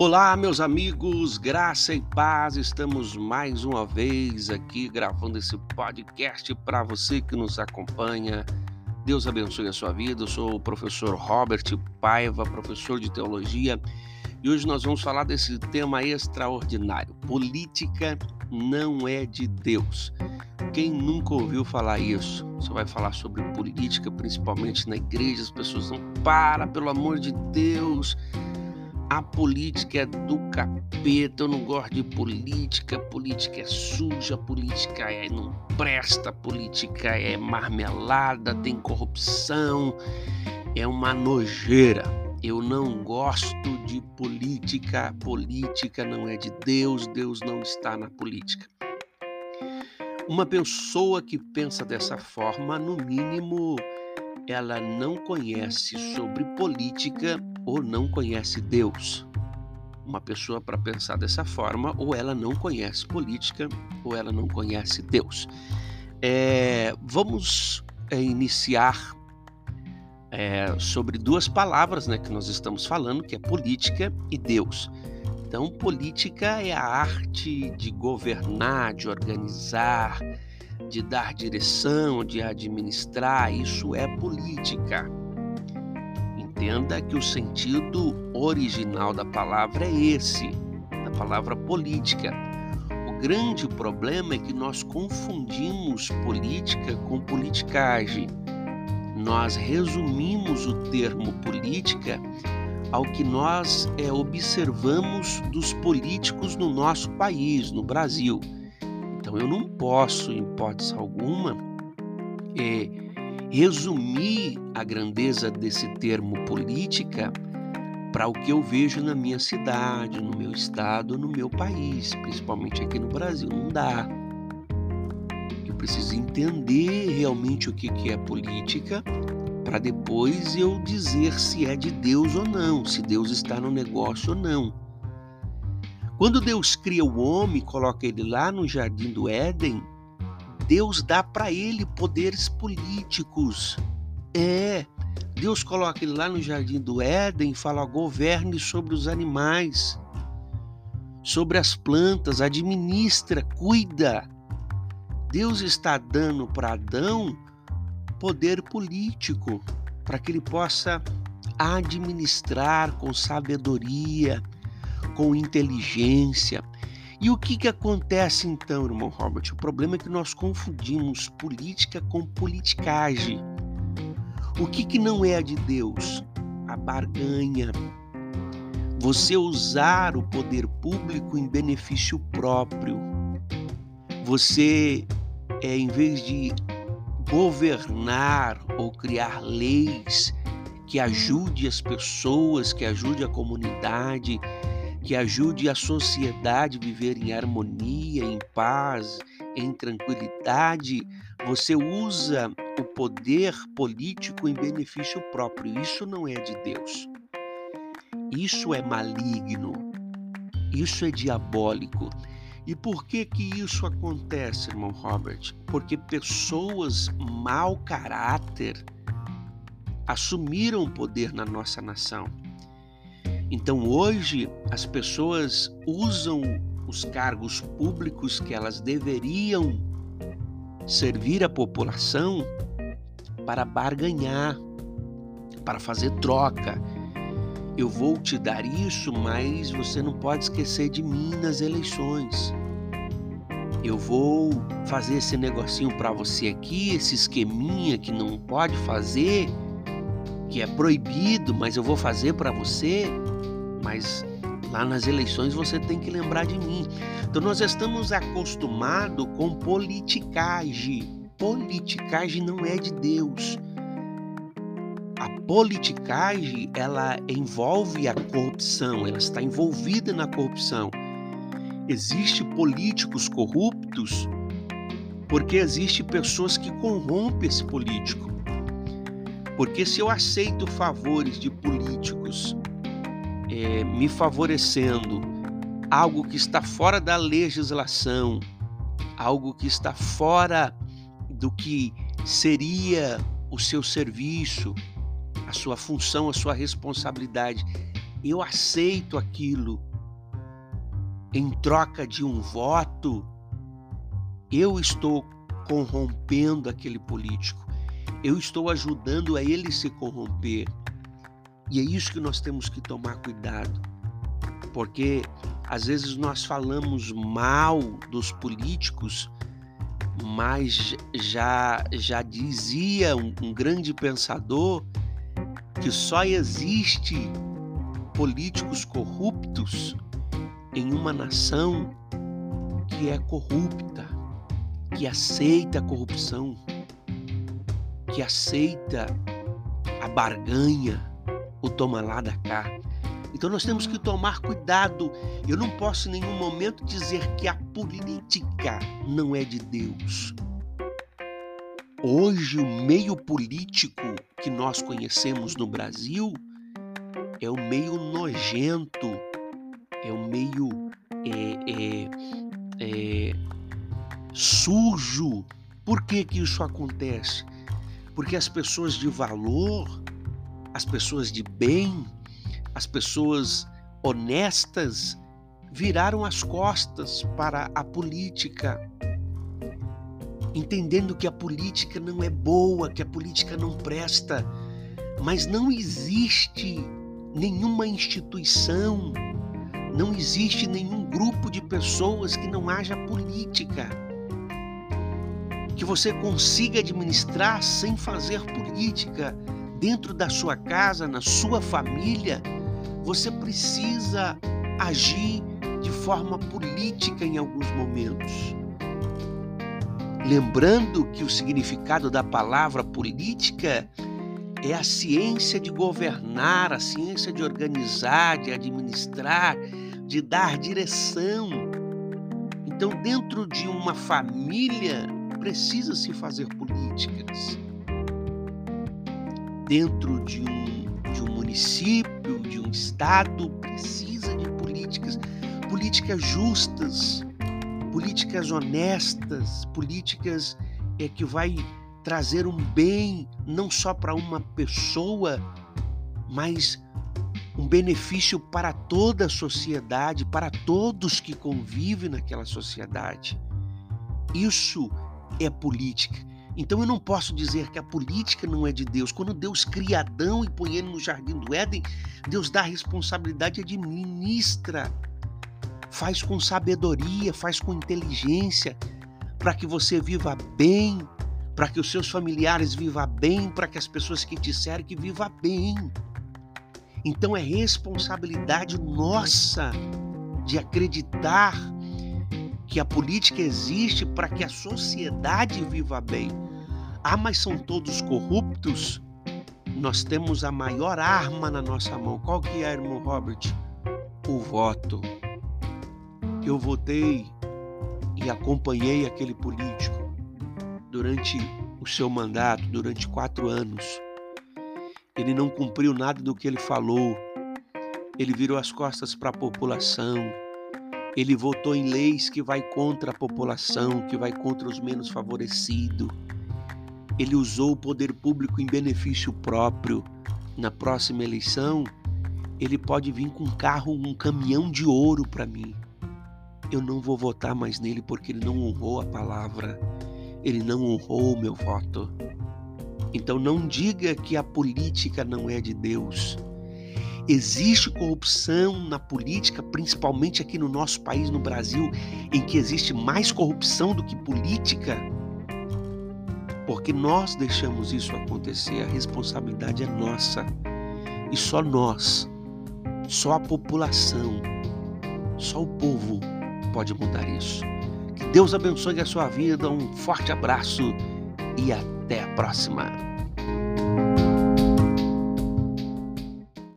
Olá, meus amigos, graça e paz. Estamos mais uma vez aqui gravando esse podcast para você que nos acompanha. Deus abençoe a sua vida. Eu sou o professor Robert Paiva, professor de teologia, e hoje nós vamos falar desse tema extraordinário: política não é de Deus. Quem nunca ouviu falar isso? Você vai falar sobre política, principalmente na igreja, as pessoas não para, pelo amor de Deus a política é do capeta, eu não gosto de política, política é suja, política é não presta, política é marmelada, tem corrupção, é uma nojeira. Eu não gosto de política, política não é de Deus, Deus não está na política. Uma pessoa que pensa dessa forma, no mínimo, ela não conhece sobre política ou não conhece Deus. Uma pessoa para pensar dessa forma, ou ela não conhece política, ou ela não conhece Deus. É, vamos é, iniciar é, sobre duas palavras né, que nós estamos falando, que é política e Deus. Então, política é a arte de governar, de organizar, de dar direção, de administrar, isso é política. Entenda que o sentido original da palavra é esse, da palavra política. O grande problema é que nós confundimos política com politicagem. Nós resumimos o termo política ao que nós é, observamos dos políticos no nosso país, no Brasil. Então eu não posso, em hipótese alguma, é, resumir a grandeza desse termo política para o que eu vejo na minha cidade, no meu estado, no meu país, principalmente aqui no Brasil. Não dá. Eu preciso entender realmente o que é política para depois eu dizer se é de Deus ou não, se Deus está no negócio ou não. Quando Deus cria o homem, coloca ele lá no jardim do Éden, Deus dá para ele poderes políticos. É, Deus coloca ele lá no jardim do Éden fala: governe sobre os animais, sobre as plantas, administra, cuida. Deus está dando para Adão poder político para que ele possa administrar com sabedoria, com inteligência. E o que, que acontece então, irmão Robert? O problema é que nós confundimos política com politicagem. O que, que não é de Deus? A barganha. Você usar o poder público em benefício próprio. Você, é, em vez de governar ou criar leis que ajude as pessoas, que ajude a comunidade, que ajude a sociedade a viver em harmonia, em paz, em tranquilidade, você usa o poder político em benefício próprio. Isso não é de Deus. Isso é maligno. Isso é diabólico. E por que que isso acontece, irmão Robert? Porque pessoas mau caráter assumiram o poder na nossa nação. Então hoje as pessoas usam os cargos públicos que elas deveriam servir a população para barganhar, para fazer troca. Eu vou te dar isso, mas você não pode esquecer de mim nas eleições. Eu vou fazer esse negocinho para você aqui, esse esqueminha que não pode fazer, que é proibido, mas eu vou fazer para você mas lá nas eleições você tem que lembrar de mim. Então nós estamos acostumados com politicagem. Politicagem não é de Deus. A politicagem, ela envolve a corrupção, ela está envolvida na corrupção. Existem políticos corruptos porque existe pessoas que corrompem esse político. Porque se eu aceito favores de políticos é, me favorecendo, algo que está fora da legislação, algo que está fora do que seria o seu serviço, a sua função, a sua responsabilidade. Eu aceito aquilo em troca de um voto, eu estou corrompendo aquele político. Eu estou ajudando a ele se corromper. E é isso que nós temos que tomar cuidado. Porque às vezes nós falamos mal dos políticos, mas já já dizia um, um grande pensador que só existe políticos corruptos em uma nação que é corrupta, que aceita a corrupção, que aceita a barganha, o toma lá da cá. Então nós temos que tomar cuidado. Eu não posso em nenhum momento dizer que a política não é de Deus. Hoje, o meio político que nós conhecemos no Brasil é o meio nojento, é o meio é, é, é, sujo. Por que, que isso acontece? Porque as pessoas de valor, as pessoas de bem, as pessoas honestas viraram as costas para a política, entendendo que a política não é boa, que a política não presta, mas não existe nenhuma instituição, não existe nenhum grupo de pessoas que não haja política. Que você consiga administrar sem fazer política dentro da sua casa, na sua família, você precisa agir de forma política em alguns momentos. Lembrando que o significado da palavra política é a ciência de governar, a ciência de organizar, de administrar, de dar direção. Então, dentro de uma família, precisa se fazer políticas. Dentro de um, de um município, de um estado, precisa de políticas, políticas justas, políticas honestas, políticas é, que vai trazer um bem não só para uma pessoa, mas um benefício para toda a sociedade, para todos que convivem naquela sociedade. Isso é política. Então eu não posso dizer que a política não é de Deus. Quando Deus cria Adão e põe ele no jardim do Éden, Deus dá a responsabilidade e administra. Faz com sabedoria, faz com inteligência, para que você viva bem, para que os seus familiares vivam bem, para que as pessoas que te servem que vivam bem. Então é responsabilidade nossa de acreditar que a política existe para que a sociedade viva bem. Ah, mas são todos corruptos? Nós temos a maior arma na nossa mão. Qual que é, irmão Robert? O voto. Eu votei e acompanhei aquele político durante o seu mandato, durante quatro anos. Ele não cumpriu nada do que ele falou. Ele virou as costas para a população. Ele votou em leis que vai contra a população, que vai contra os menos favorecidos. Ele usou o poder público em benefício próprio. Na próxima eleição, ele pode vir com um carro, um caminhão de ouro para mim. Eu não vou votar mais nele porque ele não honrou a palavra. Ele não honrou o meu voto. Então não diga que a política não é de Deus. Existe corrupção na política, principalmente aqui no nosso país, no Brasil, em que existe mais corrupção do que política. Porque nós deixamos isso acontecer, a responsabilidade é nossa. E só nós, só a população, só o povo pode mudar isso. Que Deus abençoe a sua vida, um forte abraço e até a próxima.